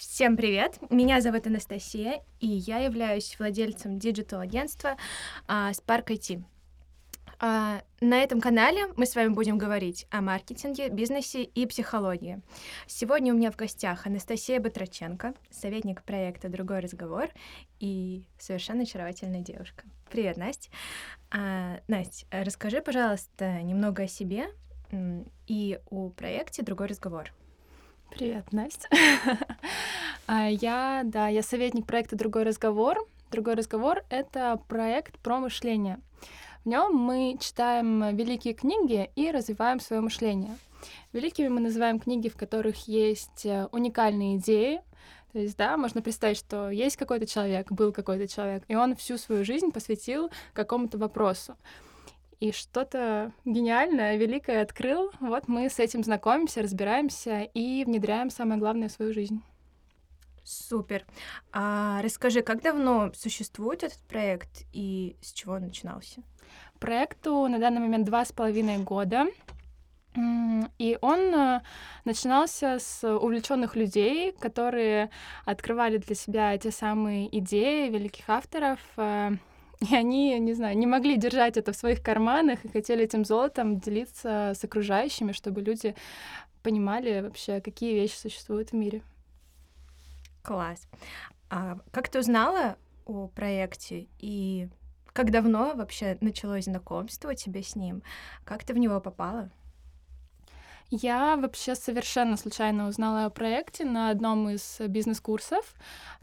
Всем привет! Меня зовут Анастасия, и я являюсь владельцем digital-агентства а, Spark IT. А, на этом канале мы с вами будем говорить о маркетинге, бизнесе и психологии. Сегодня у меня в гостях Анастасия Батраченко, советник проекта «Другой разговор» и совершенно очаровательная девушка. Привет, Настя. А, Настя, расскажи, пожалуйста, немного о себе и о проекте «Другой разговор». Привет, Настя. А, я, да, я советник проекта «Другой разговор». «Другой разговор» — это проект про мышление. В нем мы читаем великие книги и развиваем свое мышление. Великими мы называем книги, в которых есть э, уникальные идеи. То есть, да, можно представить, что есть какой-то человек, был какой-то человек, и он всю свою жизнь посвятил какому-то вопросу и что-то гениальное, великое открыл. Вот мы с этим знакомимся, разбираемся и внедряем самое главное в свою жизнь. Супер. А расскажи, как давно существует этот проект и с чего он начинался? Проекту на данный момент два с половиной года. И он э, начинался с увлеченных людей, которые открывали для себя те самые идеи великих авторов, э, и они, не знаю, не могли держать это в своих карманах и хотели этим золотом делиться с окружающими, чтобы люди понимали вообще, какие вещи существуют в мире. Класс. А как ты узнала о проекте и как давно вообще началось знакомство у тебя с ним? Как ты в него попала? Я вообще совершенно случайно узнала о проекте на одном из бизнес-курсов.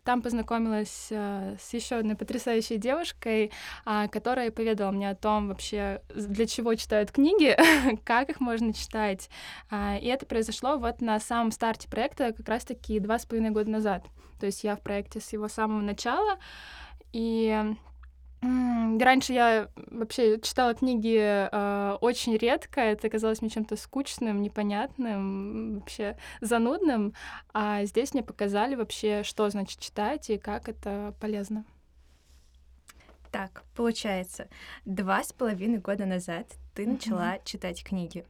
Там познакомилась э, с еще одной потрясающей девушкой, э, которая поведала мне о том вообще, для чего читают книги, как их можно читать. Э, и это произошло вот на самом старте проекта как раз-таки два с половиной года назад. То есть я в проекте с его самого начала. И Раньше я вообще читала книги э, очень редко, это казалось мне чем-то скучным, непонятным, вообще занудным, а здесь мне показали вообще, что значит читать и как это полезно. Так, получается, два с половиной года назад ты mm-hmm. начала читать книги.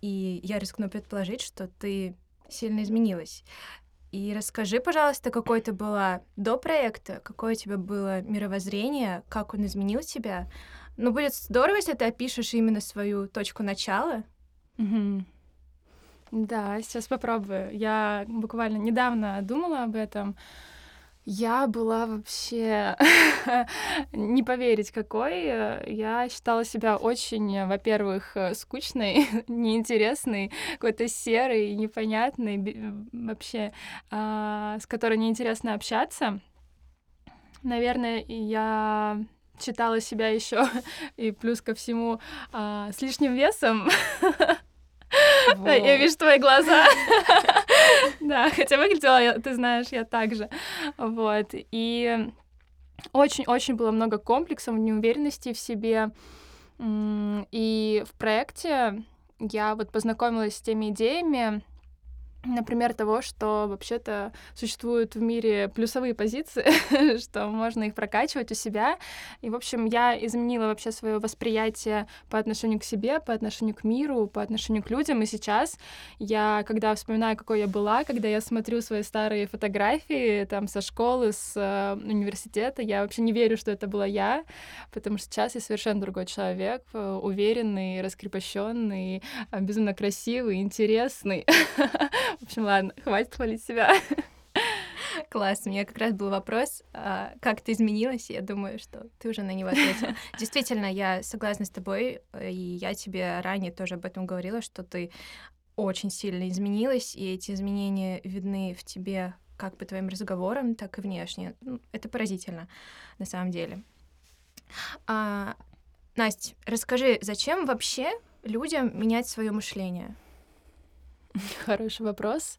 И я рискну предположить, что ты сильно изменилась. И расскажи, пожалуйста, какой ты была до проекта, какое у тебя было мировоззрение, как он изменил тебя. Ну, будет здорово, если ты опишешь именно свою точку начала. Угу. Да, сейчас попробую. Я буквально недавно думала об этом. Я была вообще не поверить какой. Я считала себя очень, во-первых, скучной, неинтересной, какой-то серой, непонятной, вообще, а, с которой неинтересно общаться. Наверное, я читала себя еще и плюс ко всему а, с лишним весом. Я вижу твои глаза. Да, хотя выглядела, ты знаешь, я так же. Вот. И очень-очень было много комплексов, неуверенности в себе. И в проекте я вот познакомилась с теми идеями, например, того, что вообще-то существуют в мире плюсовые позиции, что можно их прокачивать у себя. И, в общем, я изменила вообще свое восприятие по отношению к себе, по отношению к миру, по отношению к людям. И сейчас я, когда вспоминаю, какой я была, когда я смотрю свои старые фотографии там со школы, с э, университета, я вообще не верю, что это была я, потому что сейчас я совершенно другой человек, э, уверенный, раскрепощенный, э, безумно красивый, интересный. В общем, ладно, хватит хвалить себя. Класс, у меня как раз был вопрос, а, как ты изменилась, я думаю, что ты уже на него ответила. Действительно, я согласна с тобой, и я тебе ранее тоже об этом говорила, что ты очень сильно изменилась, и эти изменения видны в тебе как по твоим разговорам, так и внешне. Ну, это поразительно, на самом деле. А, Настя, расскажи, зачем вообще людям менять свое мышление? Хороший вопрос.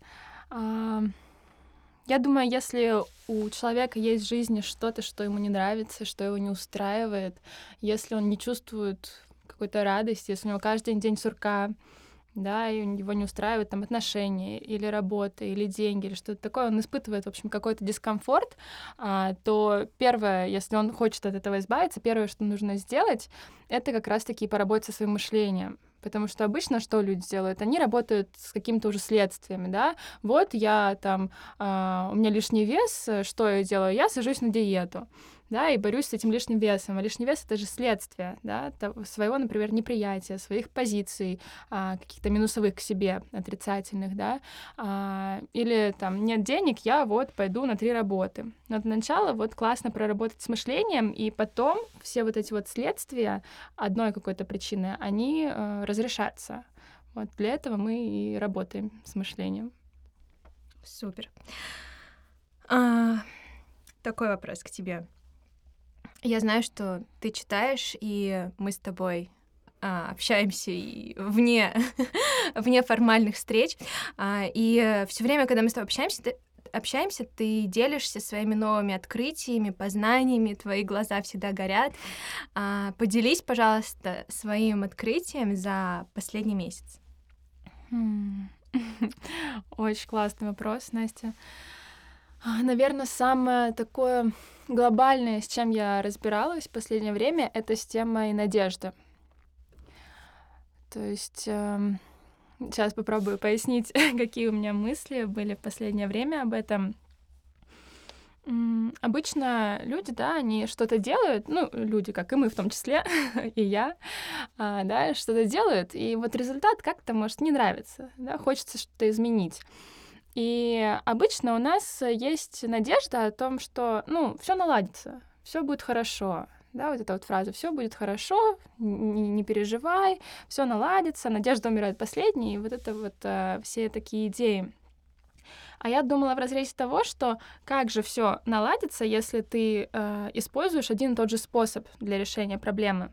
Я думаю, если у человека есть в жизни что-то, что ему не нравится, что его не устраивает, если он не чувствует какой-то радости, если у него каждый день сурка, да, и его не устраивает там отношения или работа, или деньги, или что-то такое, он испытывает, в общем, какой-то дискомфорт, а, то первое, если он хочет от этого избавиться, первое, что нужно сделать, это как раз-таки поработать со своим мышлением, Потому что обычно что люди делают? Они работают с какими-то уже следствиями, да. Вот я там, э, у меня лишний вес, что я делаю? Я сажусь на диету да, и борюсь с этим лишним весом. А лишний вес — это же следствие, да, своего, например, неприятия, своих позиций, а, каких-то минусовых к себе, отрицательных, да, а, или там нет денег, я вот пойду на три работы. Но для начала вот классно проработать с мышлением, и потом все вот эти вот следствия одной какой-то причины, они а, разрешатся. Вот для этого мы и работаем с мышлением. Супер. А, такой вопрос к тебе. Я знаю, что ты читаешь, и мы с тобой а, общаемся и вне, вне формальных встреч. А, и все время, когда мы с тобой общаемся, ты, общаемся, ты делишься своими новыми открытиями, познаниями, твои глаза всегда горят. А, поделись, пожалуйста, своим открытием за последний месяц. Хм. Очень классный вопрос, Настя. А, Наверное, самое такое глобальное, с чем я разбиралась в последнее время, это с темой надежды. То есть э, сейчас попробую пояснить, какие у меня мысли были в последнее время об этом. Обычно люди, да, они что-то делают, ну, люди, как и мы в том числе, и я, а, да, что-то делают, и вот результат как-то может не нравиться, да, хочется что-то изменить. И обычно у нас есть надежда о том, что, ну, все наладится, все будет хорошо. Да, вот эта вот фраза «все будет хорошо, не, не переживай, все наладится, надежда умирает последней», и вот это вот э, все такие идеи. А я думала в разрезе того, что как же все наладится, если ты э, используешь один и тот же способ для решения проблемы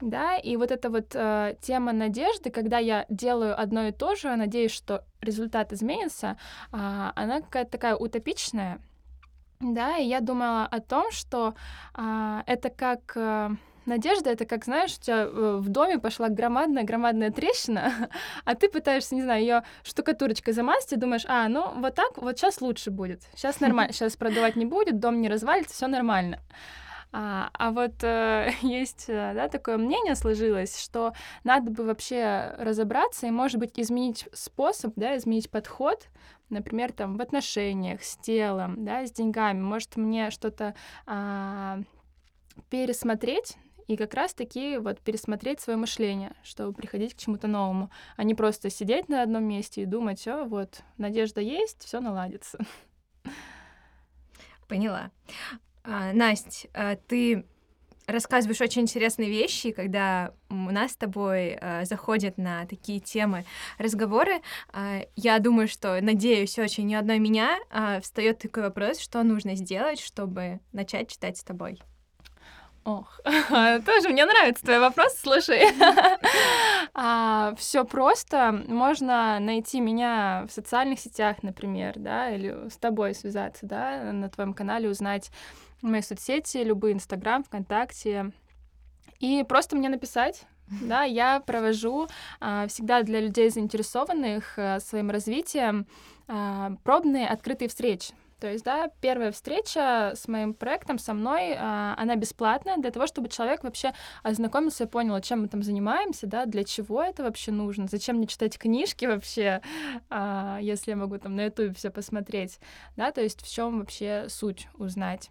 да, и вот эта вот э, тема надежды, когда я делаю одно и то же, надеюсь, что результат изменится, э, она какая-то такая утопичная, да, и я думала о том, что э, это как... Э, Надежда — это как, знаешь, у тебя э, в доме пошла громадная-громадная трещина, а ты пытаешься, не знаю, ее штукатурочкой замазать и думаешь, а, ну вот так, вот сейчас лучше будет, сейчас нормально, сейчас продавать не будет, дом не развалится, все нормально. А, а вот э, есть э, да, такое мнение сложилось, что надо бы вообще разобраться и, может быть, изменить способ, да, изменить подход, например, там в отношениях с телом, да, с деньгами. Может, мне что-то а, пересмотреть, и как раз-таки вот пересмотреть свое мышление, чтобы приходить к чему-то новому, а не просто сидеть на одном месте и думать, все, вот, надежда есть, все наладится. Поняла. А, Настя, а, ты рассказываешь очень интересные вещи, когда у нас с тобой э, заходят на такие темы разговоры. Э, я думаю, что, надеюсь, очень ни одной меня э, встает такой вопрос, что нужно сделать, чтобы начать читать с тобой. Ох, тоже мне нравится твой вопрос, слушай. а, все просто. Можно найти меня в социальных сетях, например, да, или с тобой связаться, да, на твоем канале узнать мои соцсети, любые Инстаграм, ВКонтакте, и просто мне написать. Да, я провожу а, всегда для людей заинтересованных а, своим развитием а, пробные открытые встречи. То есть, да, первая встреча с моим проектом, со мной, а, она бесплатная для того, чтобы человек вообще ознакомился и понял, чем мы там занимаемся, да, для чего это вообще нужно, зачем мне читать книжки вообще, а, если я могу там на YouTube все посмотреть, да, то есть в чем вообще суть узнать.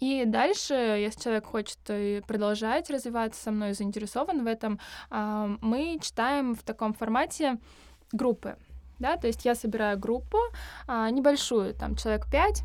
И дальше, если человек хочет продолжать развиваться со мной, заинтересован в этом, а, мы читаем в таком формате группы. Да, то есть я собираю группу а, небольшую, там человек пять,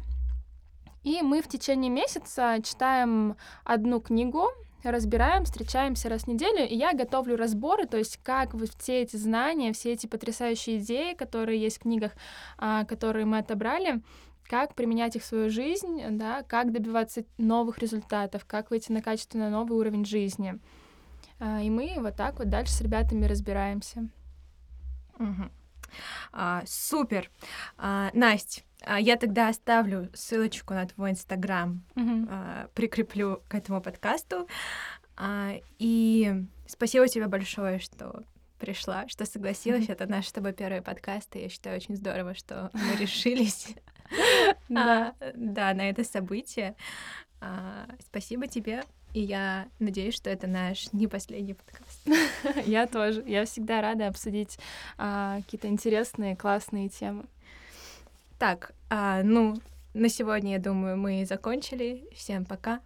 и мы в течение месяца читаем одну книгу, разбираем, встречаемся раз в неделю, и я готовлю разборы, то есть как вот все эти знания, все эти потрясающие идеи, которые есть в книгах, а, которые мы отобрали, как применять их в свою жизнь, да, как добиваться новых результатов, как выйти на качественно новый уровень жизни. А, и мы вот так вот дальше с ребятами разбираемся. Угу. А, супер. А, Настя, а я тогда оставлю ссылочку на твой инстаграм, угу. а, прикреплю к этому подкасту. А, и спасибо тебе большое, что пришла, что согласилась. Mm-hmm. Это наш с тобой первый подкаст, и я считаю очень здорово, что мы решились да. А, да, на это событие. А, спасибо тебе. и я надеюсь, что это наш не последний подкаст. Я тоже. Я всегда рада обсудить а, какие-то интересные, классные темы. Так, ну, на сегодня, я думаю, мы закончили. Всем пока.